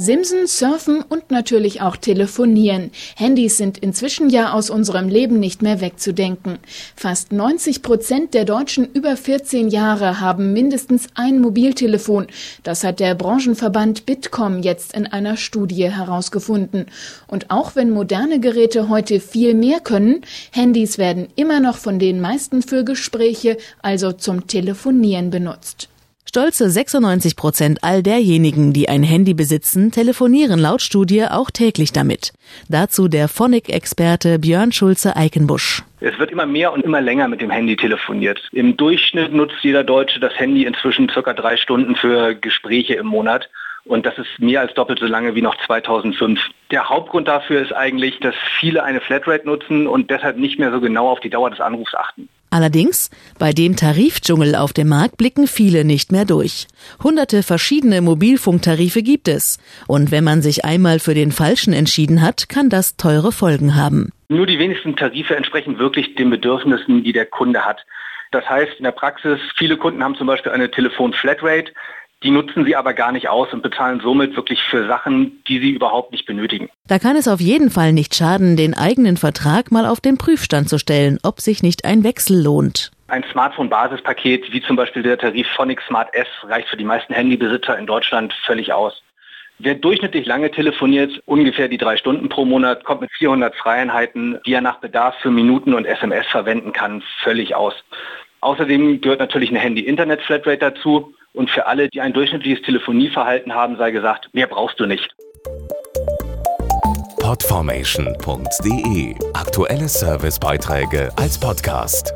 Simsen, Surfen und natürlich auch Telefonieren. Handys sind inzwischen ja aus unserem Leben nicht mehr wegzudenken. Fast 90 Prozent der Deutschen über 14 Jahre haben mindestens ein Mobiltelefon. Das hat der Branchenverband Bitkom jetzt in einer Studie herausgefunden. Und auch wenn moderne Geräte heute viel mehr können, Handys werden immer noch von den meisten für Gespräche, also zum Telefonieren benutzt. Stolze 96 Prozent all derjenigen, die ein Handy besitzen, telefonieren laut Studie auch täglich damit. Dazu der Phonic-Experte Björn Schulze-Eikenbusch. Es wird immer mehr und immer länger mit dem Handy telefoniert. Im Durchschnitt nutzt jeder Deutsche das Handy inzwischen circa drei Stunden für Gespräche im Monat. Und das ist mehr als doppelt so lange wie noch 2005. Der Hauptgrund dafür ist eigentlich, dass viele eine Flatrate nutzen und deshalb nicht mehr so genau auf die Dauer des Anrufs achten. Allerdings, bei dem Tarifdschungel auf dem Markt blicken viele nicht mehr durch. Hunderte verschiedene Mobilfunktarife gibt es. Und wenn man sich einmal für den falschen entschieden hat, kann das teure Folgen haben. Nur die wenigsten Tarife entsprechen wirklich den Bedürfnissen, die der Kunde hat. Das heißt in der Praxis, viele Kunden haben zum Beispiel eine Telefon-Flatrate, die nutzen sie aber gar nicht aus und bezahlen somit wirklich für Sachen, die sie überhaupt nicht benötigen. Da kann es auf jeden Fall nicht schaden, den eigenen Vertrag mal auf den Prüfstand zu stellen, ob sich nicht ein Wechsel lohnt. Ein Smartphone-Basispaket wie zum Beispiel der Tarif Phonic Smart S reicht für die meisten Handybesitzer in Deutschland völlig aus. Wer durchschnittlich lange telefoniert, ungefähr die drei Stunden pro Monat, kommt mit 400 Freieinheiten, die er nach Bedarf für Minuten und SMS verwenden kann, völlig aus. Außerdem gehört natürlich eine Handy-Internet-Flatrate dazu. Und für alle, die ein durchschnittliches Telefonieverhalten haben, sei gesagt, mehr brauchst du nicht. Podformation.de Aktuelle Servicebeiträge als Podcast.